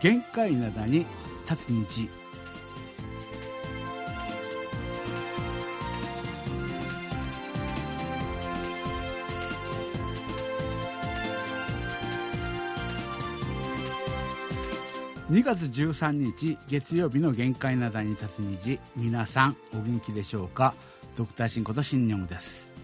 限界灘に立つ日2月13日月曜日の限界なだに立つ日皆さんお元気でしょうか？ドクターシンこと新日本です。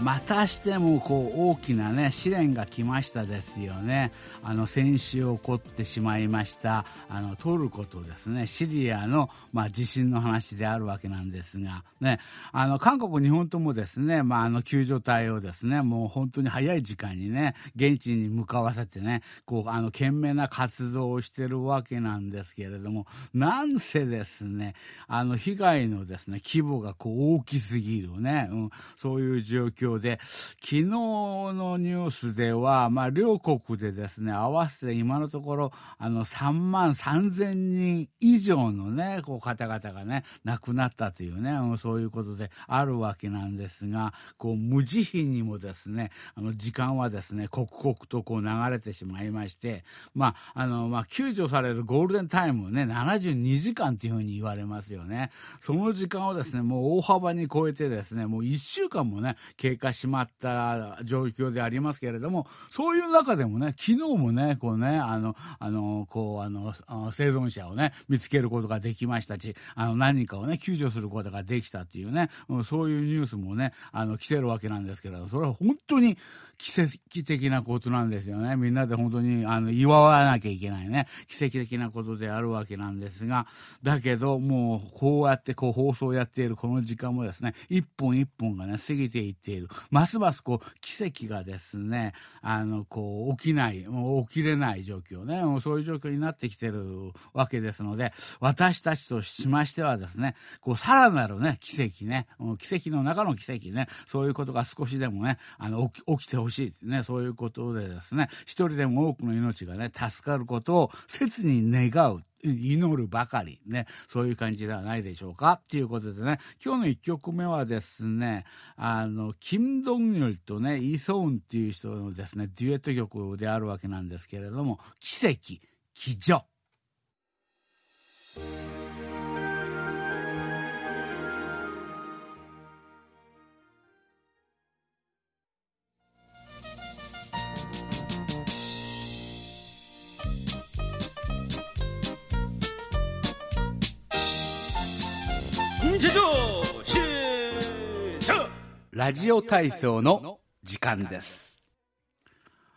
またしてもこう大きな、ね、試練が来ましたですよね、あの先週起こってしまいましたあのトルコとですねシリアの、まあ、地震の話であるわけなんですが、ね、あの韓国、日本ともですね、まあ、あの救助隊をですねもう本当に早い時間にね現地に向かわせてねこうあの懸命な活動をしてるわけなんですけれどもなんせですねあの被害のですね規模がこう大きすぎるね、うん、そういう状況況で、昨日のニュースでは、まあ、両国でですね、合わせて今のところ、あの、3万3000人以上のね、こう、方々がね、亡くなったというね、そういうことであるわけなんですが、こう、無慈悲にもですね、あの、時間はですね、刻々とこう流れてしまいまして、まあ、あの、まあ、救助されるゴールデンタイムね、72時間というふうに言われますよね。その時間をですね、もう大幅に超えてですね、もう1週間もね、経過しまった状況でありますけれども、そういう中でもね、昨日もね、こうね、あの、あの、こう、あの、生存者をね、見つけることができましたし、あの、何かをね、救助することができたっていうね、そういうニュースもね、あの、来てるわけなんですけれど、それは本当に奇跡的なことなんですよね。みんなで本当に、あの、祝わなきゃいけないね、奇跡的なことであるわけなんですが、だけど、もう、こうやってこう放送をやっているこの時間もですね、一本一本がね、過ぎていっている。ますますこう奇跡がですねあのこう起きないもう起きれない状況ねもうそういう状況になってきてるわけですので私たちとしましてはですねこうさらなるね奇跡ね奇跡の中の奇跡ねそういうことが少しでもねあの起きてほしいねそういうことでですね一人でも多くの命がね助かることを切に願う祈るばかり。ね。そういう感じではないでしょうか。っていうことでね。今日の1曲目はですねあのキム・ドンヨルとねイ・ソウンっていう人のですねデュエット曲であるわけなんですけれども「奇跡奇女」。ラジオ体操の時間です。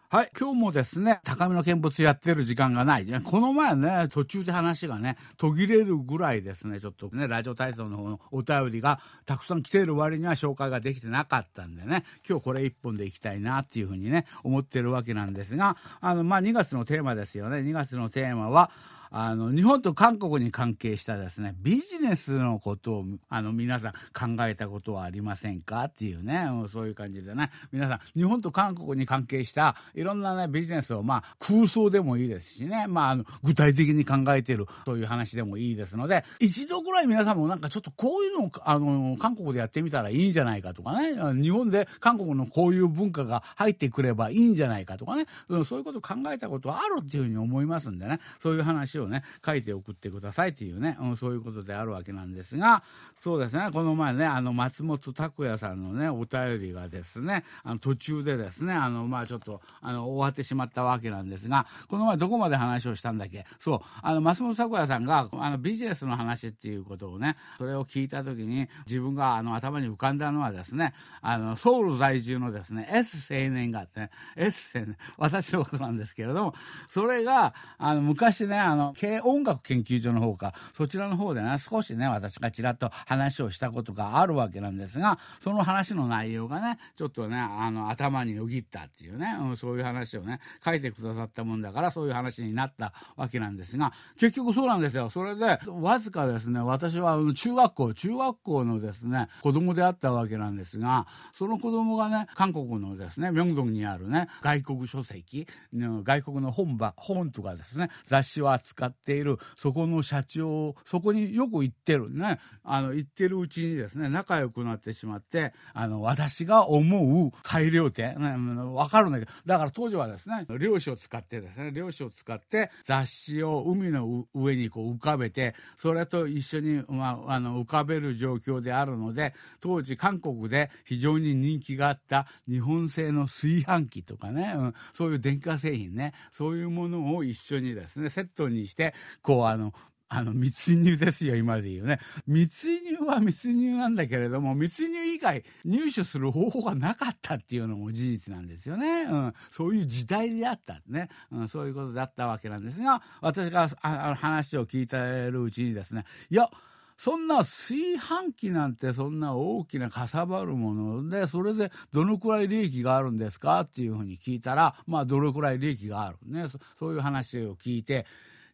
はい。今日もですね、高めの見物やってる時間がない。この前ね、途中で話がね、途切れるぐらいですね、ちょっとね、ラジオ体操の方のお便りがたくさん来ている割には紹介ができてなかったんでね、今日これ一本でいきたいなっていうふうにね、思ってるわけなんですが、あの、まあ、2月のテーマですよね。2月のテーマは、あの日本と韓国に関係したですねビジネスのことをあの皆さん考えたことはありませんか？っていうねそういう感じでね。皆さん日本と韓国に関係したいろんなねビジネスをまあ空想でもいいですしね。まああの具体的に考えているという話でもいいですので一度ぐらい皆さんもなんかちょっとこういうのをあの韓国でやってみたらいいんじゃないかとかね。日本で韓国のこういう文化が入ってくればいいんじゃないかとかね。そういうこと考えたことはあるっていうふうに思いますんでね。そういう話ををね書いて送ってくださいというね、うん、そういうことであるわけなんですがそうですねこの前ねあの松本拓也さんのねお便りがですねあの途中でですねあのまあちょっとあの終わってしまったわけなんですがこの前どこまで話をしたんだっけ？そうあの松本拓也さんがあのビジネスの話っていうことをねそれを聞いた時に自分があの頭に浮かんだのはですねあのソウル在住のですね S 青年があってね S 青年私のことなんですけれどもそれがあの昔ねあの軽音楽研究所の方かそちらの方でね少しね私がちらっと話をしたことがあるわけなんですがその話の内容がねちょっとねあの頭によぎったっていうね、うん、そういう話をね書いてくださったもんだからそういう話になったわけなんですが結局そうなんですよ。それでわずかですね私は中学校中学校のですね子供であったわけなんですがその子供がね韓国のですね明洞にあるね外国書籍外国の本場本とかですね雑誌を扱使っているそこの社長そこによく行ってるね。あの行ってるうちにですね仲良くなってしまってあの私が思う改良点、ね、分かるんだけど。だから当時はですね漁師を使ってですね漁師を使って雑誌を海の上にこう浮かべてそれと一緒に、まあ、あの浮かべる状況であるので当時韓国で非常に人気があった日本製の炊飯器とかね、うん、そういう電化製品ねそういうものを一緒にですねセットにしてこうあのあの密輸ですよ今で言うね。密輸は密輸なんだけれども密輸以外入手する方法がなかったっていうのも事実なんですよね、うん、そういう時代であったね、うん、そういうことだったわけなんですが私があ話を聞いてるうちにですねいやそんな炊飯器なんてそんな大きなかさばるものでそれでどのくらい利益があるんですかっていうふうに聞いたらまあどれくらい利益があるね。そういう話を聞いて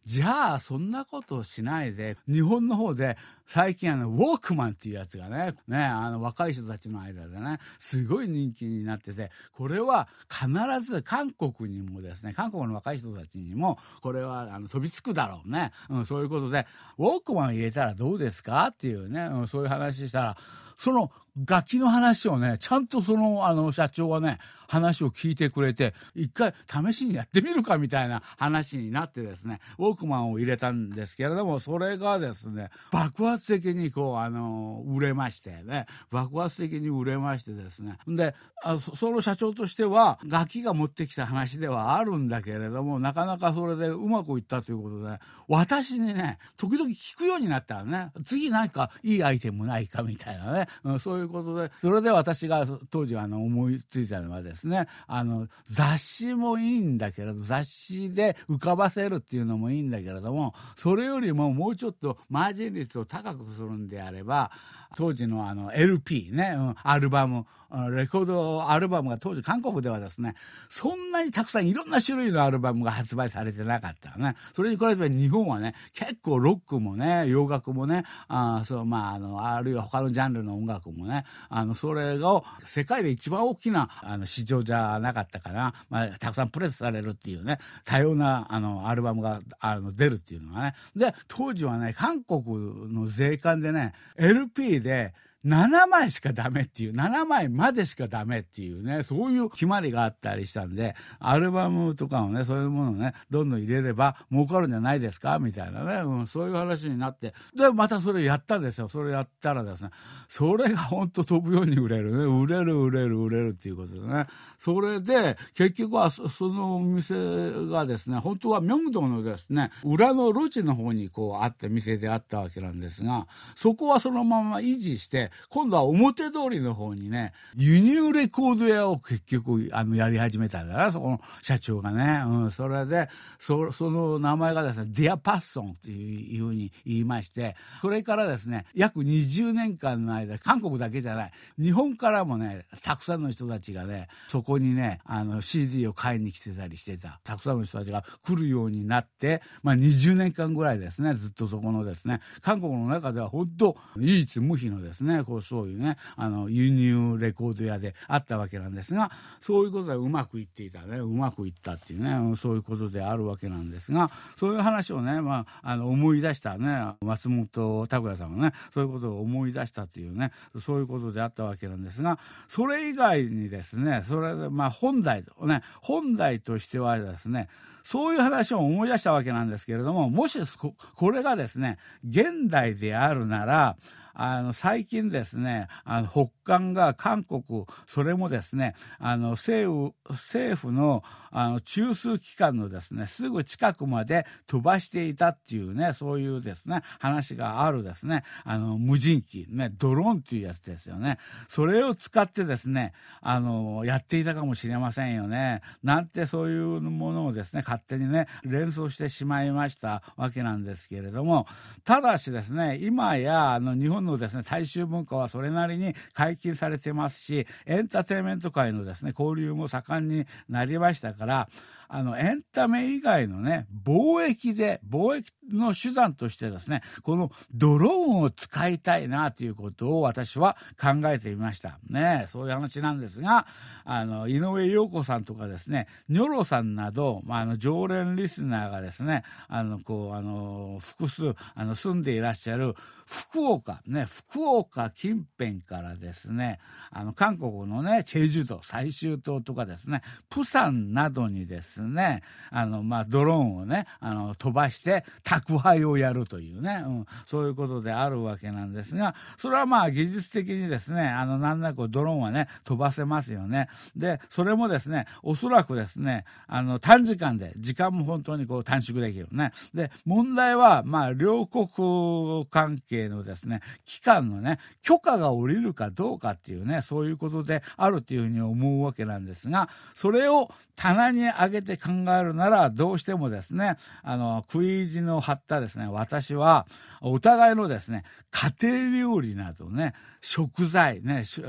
じゃあそんなことしないで日本の方で最近あのウォークマンっていうやつがねねあの若い人たちの間でねすごい人気になっててこれは必ず韓国にもですね韓国の若い人たちにもこれはあの飛びつくだろうね、うん、そういうことでウォークマン入れたらどうですか？っていうね、うん、そういう話したらその楽器の話をね、ちゃんとその、あの、社長はね、話を聞いてくれて、一回試しにやってみるかみたいな話になってですね、ウォークマンを入れたんですけれども、それがですね、爆発的にこう、あの、売れましてね、爆発的に売れましてですね。で、あその社長としては、楽器が持ってきた話ではあるんだけれども、なかなかそれでうまくいったということで、私にね、時々聞くようになったらね、次何かいいアイテムないかみたいなね、うん、そういうことで。それで私が当時あの思いついたのはですねあの雑誌もいいんだけれど雑誌で浮かばせるっていうのもいいんだけれどもそれよりももうちょっとマージン率を高くするんであれば当時のあの LP ね、うん、アルバムレコードアルバムが当時韓国ではですねそんなにたくさんいろんな種類のアルバムが発売されてなかったね。それに比べて日本はね結構ロックもね洋楽もねあそうまああのあるいは他のジャンルの音楽もねあのそれが世界で一番大きなあの市場じゃなかったかな、まあ、たくさんプレスされるっていうね多様なあのアルバムがあの出るっていうのがね。で当時はね韓国の税関でね LP で7枚しかダメっていう7枚までしかダメっていうねそういう決まりがあったりしたんでアルバムとかをねそういうものをねどんどん入れれば儲かるんじゃないですかみたいなね、うん、そういう話になってでまたそれやったんですよ。それやったらですねそれがほんと飛ぶように売れるね。売れる売れる売れるっていうことでね。それで結局はそのお店がですね本当は明洞のですね裏の路地の方にこうあって店であったわけなんですがそこはそのまま維持して今度は表通りの方にね、輸入レコード屋を結局、あの、やり始めたんだな、そこの社長がね。うん、それで、そその名前がですね、ディアパッソンっていうふうに言いまして、それからですね、約20年間の間、韓国だけじゃない、日本からもね、たくさんの人たちがね、そこにね、あの、CD を買いに来てたりしてた、たくさんの人たちが来るようになって、まあ20年間ぐらいですね、ずっとそこのですね、韓国の中では本当、唯一無二のですね、こうそういうねあの輸入レコード屋であったわけなんですがそういうことでうまくいっていたねうまくいったっていうねそういうことであるわけなんですがそういう話をね、まあ、あの思い出したね松本拓也さんはねそういうことを思い出したっていうねそういうことであったわけなんですがそれ以外にですねそれでまあ本題ね本題としてはですねそういう話を思い出したわけなんですけれどももしこれがですね現代であるならあの最近ですねあの北韓が韓国それもですねあの政府政府のあの中枢機関のですねすぐ近くまで飛ばしていたっていうねそういうですね話があるですねあの無人機ねドローンっていうやつですよね。それを使ってですねあのやっていたかもしれませんよね。なんてそういうものをですね勝手にね連想してしまいましたわけなんですけれどもただしですね今やあの日本のですね大衆文化はそれなりに解禁されてますしエンターテインメント界のですね交流も盛んになりましたからあの、エンタメ以外のね、貿易で、貿易の手段としてですね、このドローンを使いたいなということを私は考えてみました。ね、そういう話なんですが、あの、井上陽子さんとかですね、ニョロさんなど、まあ、あの、常連リスナーがですね、あの、こう、あの、複数、あの、住んでいらっしゃる福岡、ね、福岡近辺からですね、あの、韓国のね、チェジュ島、最終島とかですね、プサンなどにですね、あの、まあ、ドローンをね、あの、飛ばして宅配をやるというね、うん、そういうことであるわけなんですが、それはまあ、技術的にですね、あの、なんなくドローンはね、飛ばせますよね。で、それもですね、おそらくですね、あの、短時間で、時間も本当にこう短縮できるね。で、問題は、まあ、両国関係係のですね、機関のね、許可が下りるかどうかっていうね、そういうことであるっていうふうに思うわけなんですが、それを棚に上げて考えるなら、どうしてもですね、あの、食い意地の張ったですね、私は、お互いのですね、家庭料理などね、食材ね、食、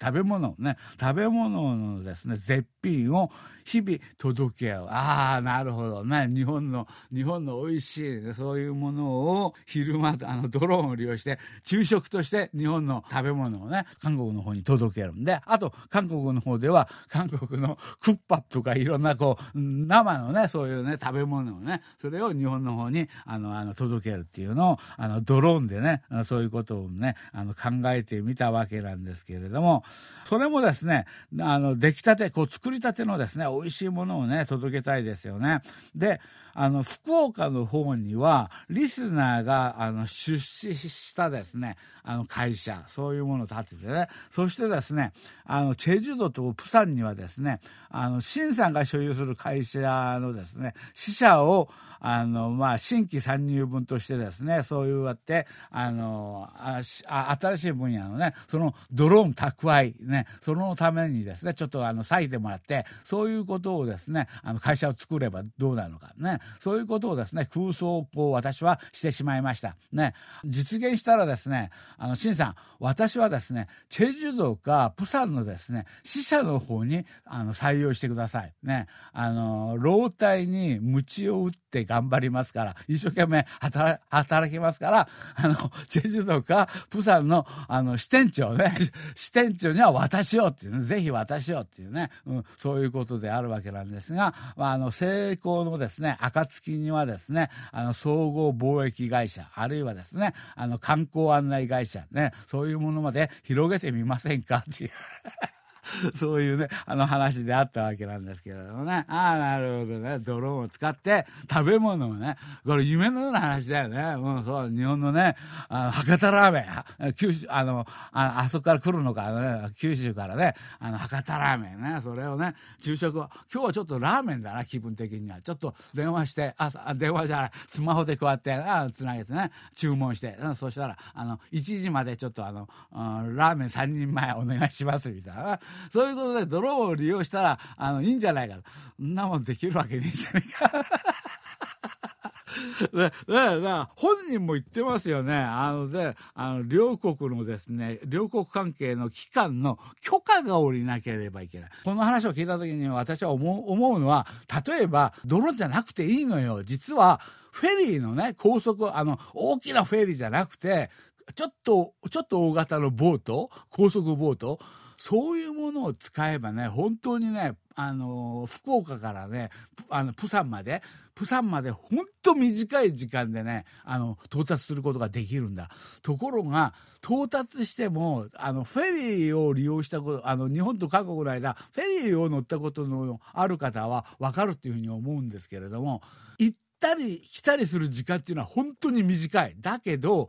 食べ物ね、食べ物のですね、絶品を日々届け合う。ああ、なるほどね。日本の、日本の美味しい、そういうものを昼間、あの、ドローンを利用して、昼食として日本の食べ物をね、韓国の方に届けるんで、あと、韓国の方では、韓国のクッパッとかいろんなこう、生のね、そういうね、食べ物をね、それを日本の方に、あの、あの、届けるっていうのを、あの、ドローンでね、そういうことをね、あの、考えててみたわけなんですけれども、それもですね、あの、出来たて、こう、作りたてのですね、美味しいものをね、届けたいですよね。で、あの、福岡の方には、リスナーが、あの、出資したですね、あの、会社、そういうものを立ててね、そしてですね、あの、チェジュ島とプサンにはですね、あの、シンさんが所有する会社のですね、支社を、あの、まあ、新規参入分としてですね、そういうやって、あの、あ新しい分野のね、そのドローン宅配、ね、そのためにですね、ちょっとあの、割いてもらって、そういうことをですね、あの、会社を作ればどうなるのかね、そういうことをですね、空想をこう、私はしてしまいました。ね、実現したらですね、あの、新さん、私はですね、チェジュ道かプサンのですね、死者の方に、あの、採用してください。ね、あの、老体に鞭を打って頑張りますから、一生懸命働きますから、あの、チェジュ島か、プサンの、あの、支店長ね、支店長には私をっていうね、ぜひ私をっていうね、うん、そういうことであるわけなんですが、まあ、あの、成功のですね、暁にはですね、あの、総合貿易会社、あるいはですね、あの、観光案内会社ね、そういうものまで広げてみませんかっていう。そういうね、あの話であったわけなんですけれどもね。ああ、なるほどね。ドローンを使って食べ物をね、これ夢のような話だよね。うん、そう、日本のね、あの博多ラーメン、九州、あの、ああそこから来るのか、ね、九州からね、あの、博多ラーメンね、それをね、昼食を、今日はちょっとラーメンだな、気分的には。ちょっと電話して、あ、電話じゃない、スマホでこうやって、あつなげてね、注文して、うん、そしたら、あの、1時までちょっとあの、うん、ラーメン3人前お願いします、みたいな。そういうことでドローンを利用したら、あの、いいんじゃないかと。んなもんできるわけねえじゃねえか。で、で、本人も言ってますよね。あので、あの、両国のですね、両国関係の機関の許可が下りなければいけない。この話を聞いた時に私は思う思うのは、例えば、ドローンじゃなくていいのよ。実は、フェリーのね、高速、あの、大きなフェリーじゃなくて、ちょっと、ちょっと大型のボート、高速ボート、そういうものを使えばね、本当にね、あの、福岡からね、あの、プサンまで、プサンまで本当短い時間でね、あの、到達することができるんだ。ところが、到達しても、あの、フェリーを利用したこと、あの、日本と韓国の間、フェリーを乗ったことのある方はわかるっていうふうに思うんですけれども、行ったり来たりする時間っていうのは本当に短い。だけど、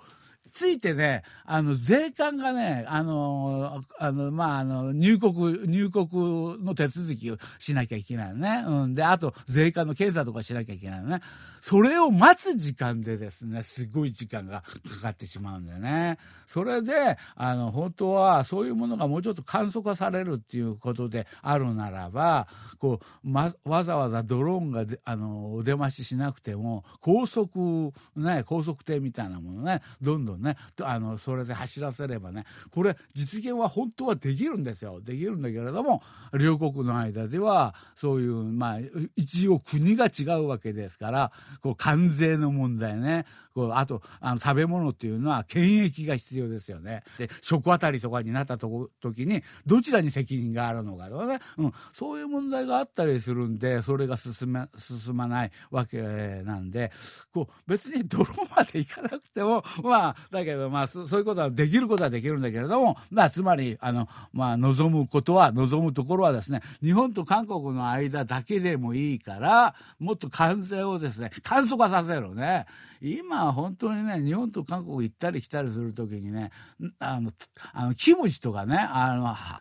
ついてね、あの、税関がね、あの、あの、まあ、あの、入国、入国の手続きをしなきゃいけないね。うん。で、あと、税関の検査とかしなきゃいけないのね。それを待つ時間でですね、すごい時間がかかってしまうんだよね。それで、あの、本当は、そういうものがもうちょっと簡素化されるっていうことであるならば、こう、ま、わざわざドローンがあの、お出まししなくても、高速、ね、高速艇みたいなものね、どんどんね。あのそれで走らせればね。これ実現は本当はできるんですよ。できるんだけれども両国の間ではそういうまあ一応国が違うわけですからこう関税の問題ね。こうあとあの食べ物っていうのは検疫が必要ですよね。で食当たりとかになったとこ時にどちらに責任があるのかとかね、うん、そういう問題があったりするんでそれが進ま進まないわけなんでこう別に泥までいかなくてもまあだけどまあそういうことはできることはできるんだけれども、まあ、つまりあの、まあ、望むことは望むところはですね日本と韓国の間だけでもいいからもっと関税をですね簡素化させるね。今本当にね日本と韓国行ったり来たりする時にねあのあのキムチとかねあ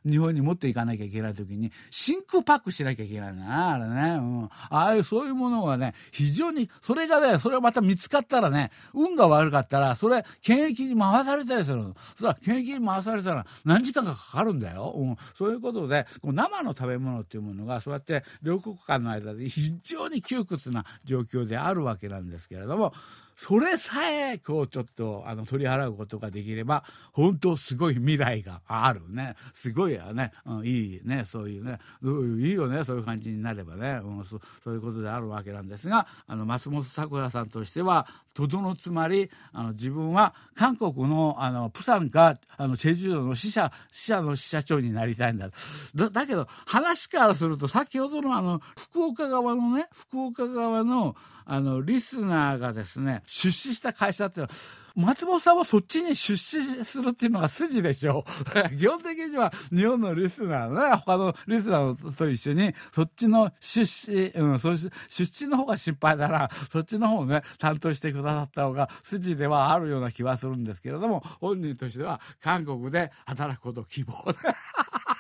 の日本に持っていかなきゃいけない時に真空パックしなきゃいけないんだなあれね、うん、ああいうそういうものがね非常にそれがねそれがまた見つかったらね運が悪かったらそれ検疫に回されたりするの。それは検疫に回されたら何時間かかかるんだよ、うん、そういうことでこう生の食べ物っていうものがそうやって両国間の間で非常に窮屈な状況であるわけなんですけれどもそれさえこうちょっとあの取り払うことができれば本当すごい未来があるね。すごいやね、うん、いいね。そういうね。いいよね。そういう感じになればね、うん、そそういうことであるわけなんですがあの松本さくらさんとしてはとどのつまりあの自分は韓国のあのプサンかあのチェジュ島の支社支社の支社長になりたいんだ。だだけど話からすると先ほどのあの福岡側のね福岡側のあのリスナーがですね出資した会社っていうのは松本さんはそっちに出資するっていうのが筋でしょう。基本的には日本のリスナーね、他のリスナーと一緒に、そっちの出資、うん、そし出資の方が失敗だな、そっちの方をね、担当してくださった方が筋ではあるような気はするんですけれども、本人としては韓国で働くこと希望。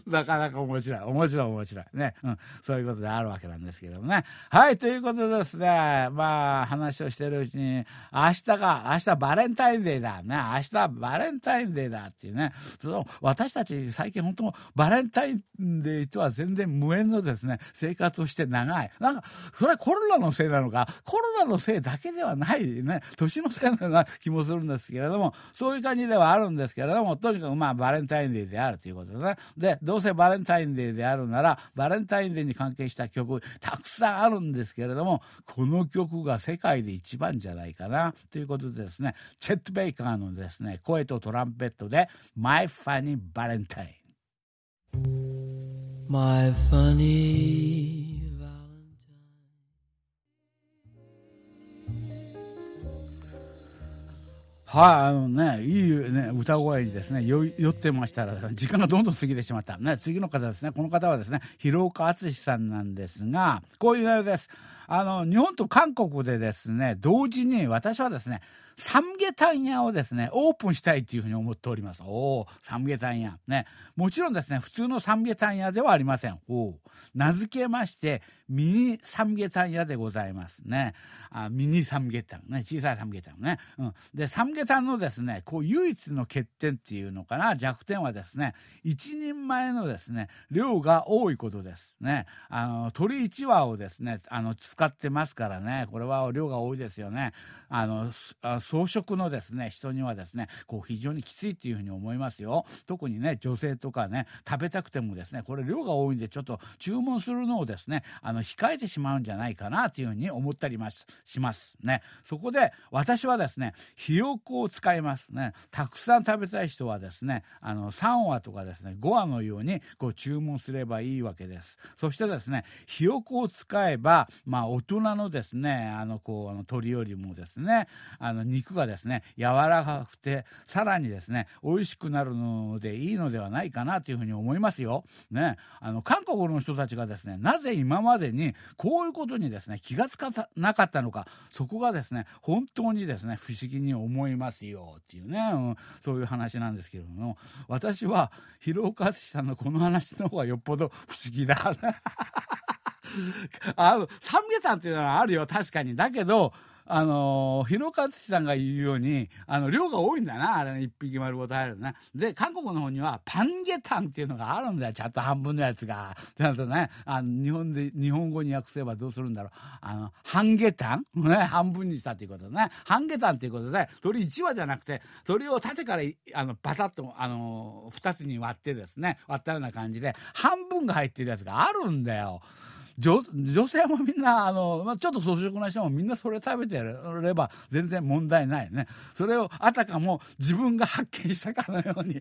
なかなか面白い。面白い面白い。ね。うん。そういうことであるわけなんですけどもね。はい。ということでですね。まあ、話をしてるうちに、明日が、明日バレンタインデーだ。ね。明日バレンタインデーだっていうね。その、私たち最近本当、バレンタインデーとは全然無縁のですね、生活をして長い。なんか、それはコロナのせいなのか、コロナのせいだけではないね。年のせいのような気もするんですけれども、そういう感じではあるんですけれども、とにかくまあ、バレンタインデーであるということですね。で、どうせバレンタインデーであるならバレンタインデーに関係した曲たくさんあるんですけれどもこの曲が世界で一番じゃないかなということでですねチェット・ベイカーのですね声とトランペットで「My Funny Valentine」My funny はい、あのね、いいね、歌声にですね、酔ってましたら、時間がどんどん過ぎてしまった。ね、次の方ですね、この方はですね、広岡敦さんなんですが、こういう内容です。あの、日本と韓国でですね、同時に私はですね、サムゲタン屋をですね、オープンしたいというふうに思っております。おお、サムゲタン屋。ね。もちろんですね、普通のサムゲタン屋ではありません。おお。名付けまして、ミニサムゲタン屋でございますね。あミニサムゲタン。ね。小さいサムゲタンね。うん。で、サムゲタンのですね、こう、唯一の欠点っていうのかな、弱点はですね、一人前のですね、量が多いことです。ね。あの、鳥1羽をですね、あの、使ってますからね、これは量が多いですよね。あの、あ装飾のですね人にはですねこう非常にきついっていうふうに思いますよ。特にね女性とかね食べたくてもですねこれ量が多いんでちょっと注文するのをですねあの控えてしまうんじゃないかなというふうに思ったりますします。ね。そこで私はですねひよこを使います。ね。たくさん食べたい人はですねあの3話とかですね5話のようにこう注文すればいいわけです。そしてですねひよこを使えばまあ大人のですねあのこうあの鳥よりもですねあの肉がですね柔らかくてさらにですね美味しくなるのでいいのではないかなというふうに思いますよ。ね、あの韓国の人たちがですねなぜ今までにこういうことにですね気が付かなかったのかそこがですね本当にですね不思議に思いますよっていうね、うん、そういう話なんですけれども私は広岡敦さんのこの話の方がよっぽど不思議だ。あのサムゲタンっていうのはあるよ確かにだけどあの、広勝さんが言うように、あの、量が多いんだな、あれね、一匹丸ごと入るね。で、韓国の方には、パンゲタンっていうのがあるんだよ、ちゃんと半分のやつが。ちゃんとね、あの、日本で、日本語に訳せばどうするんだろう。あの、半ゲタン？ね、半分にしたっていうことね。半ゲタンっていうことで、鳥1羽じゃなくて、鳥を縦から、あの、バタッと、あの、2つに割ってですね、割ったような感じで、半分が入ってるやつがあるんだよ。女女性もみんなあの、まあ、ちょっと粗食な人もみんなそれ食べてれば全然問題ないね。それをあたかも自分が発見したかのように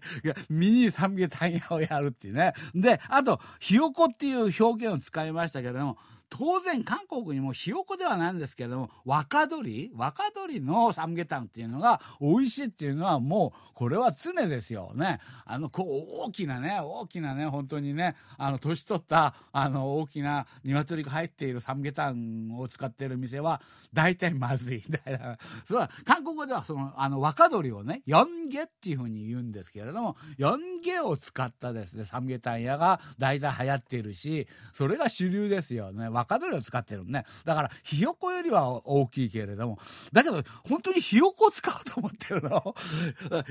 ミニ三下タイヤをやるっていうね。であとひよこっていう表現を使いましたけれども当然韓国にもひよこではないんですけれども若鶏若鶏のサムゲタンっていうのが美味しいっていうのはもうこれは常ですよね。あのこう大きなね大きなね本当にねあの年取ったあの大きな鶏が入っているサムゲタンを使ってる店は大体まずいみたいな。それは韓国語ではそのあの若鶏をねヨンゲっていうふうに言うんですけれどもヨンゲを使ったですねサムゲタン屋が大体流行っているしそれが主流ですよね。若鶏を使ってるね。だからひよこよりは大きいけれども。だけど本当にひよこを使うと思ってるの。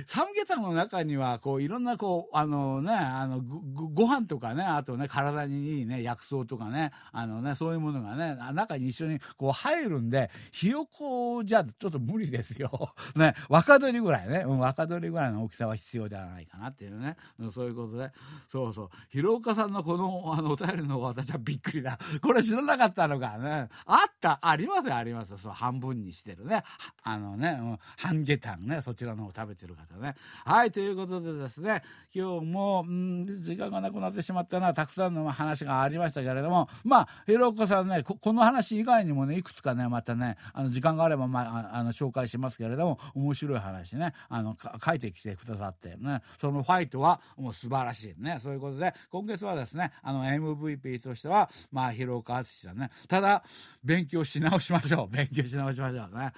サムゲタンの中にはこういろんなこうあのねあのごご飯とかねあとね体にいいね薬草とかねあのねそういうものがね中に一緒にこう入るんでひよこじゃちょっと無理ですよ。ね若鶏ぐらいね、うん、若鶏ぐらいの大きさは必要ではないかなっていうね、そういうことで。そうそう。広岡さんのこのあのお便りの私はびっくりだ。これ知らなかったのかね。あったありますよありますそう半分にしてるね。あのね、うん、半下タンねそちらの方食べてる方ね。はいということでですね今日も、うん、時間がなくなってしまったのはたくさんの話がありましたけれどもまあひろこさんねこの話以外にもねいくつかねまたねあの時間があれば、まあ、あの紹介しますけれども面白い話ねあの書いてきてくださってねそのファイトはもう素晴らしいね。そういうことで今月はですねあの MVP としてはまあ広岡淳さんね。ただ勉強し直しましょう。勉強し直しましょうね。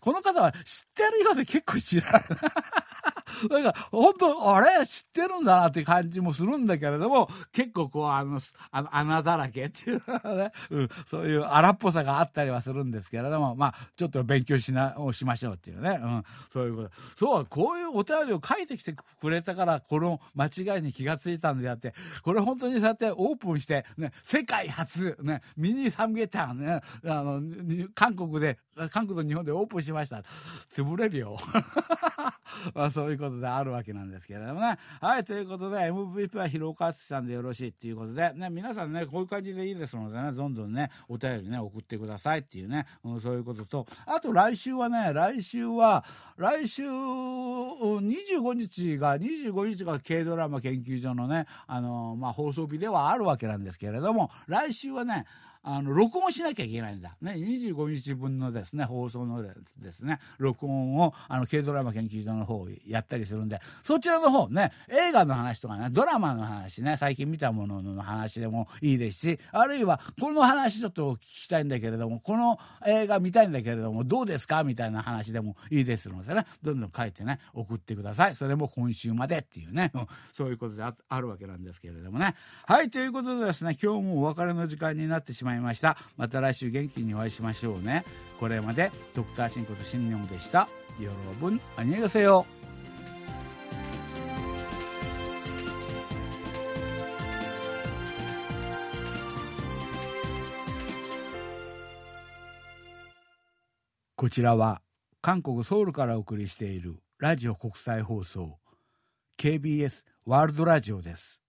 この方は知ってるようで結構知らない。なんか、本当あれ知ってるんだなって感じもするんだけれども、結構こう、あの、あの穴だらけっていうね、うん、そういう荒っぽさがあったりはするんですけれども、まあ、ちょっと勉強しな、をしましょうっていうね、うん、そういうこと。そう、こういうお便りを書いてきてくれたから、この間違いに気がついたんであって、これ本当にそうやってオープンして、ね、世界初、ね、ミニサムゲタンね、あの、韓国で、韓国と日本でオープンしました。潰れるよ。まあ、そういうことであるわけなんですけれどもね。はい、ということで MVP は広岡敦さんでよろしいっていうことで、ね、皆さんね、こういう感じでいいですのでね、どんどんね、お便りね、送ってくださいっていうね、うん、そういうことと、あと来週はね、来週は、来週25日が、25日が軽ドラマ研究所のね、あの、まあ、放送日ではあるわけなんですけれども、来週はね、あの録音しなきゃいけないんだ、ね、25日分のですね放送のですね録音をあの軽ドラマ研究所の方やったりするんでそちらの方ね映画の話とかねドラマの話ね最近見たものの話でもいいですしあるいはこの話ちょっとお聞きしたいんだけれどもこの映画見たいんだけれどもどうですかみたいな話でもいいですのでねどんどん書いてね送ってください。それも今週までっていうね、うん、そういうことであるわけなんですけれどもね。はいということでですね今日もお別れの時間になってしまましたまいましたまた来週元気にお会いしましょうねこれまでドクターシンこと新日本でした여러분안녕히가세요こちらは韓国ソウルからお送りしているラジオ国際放送 KBS ワールドラジオです。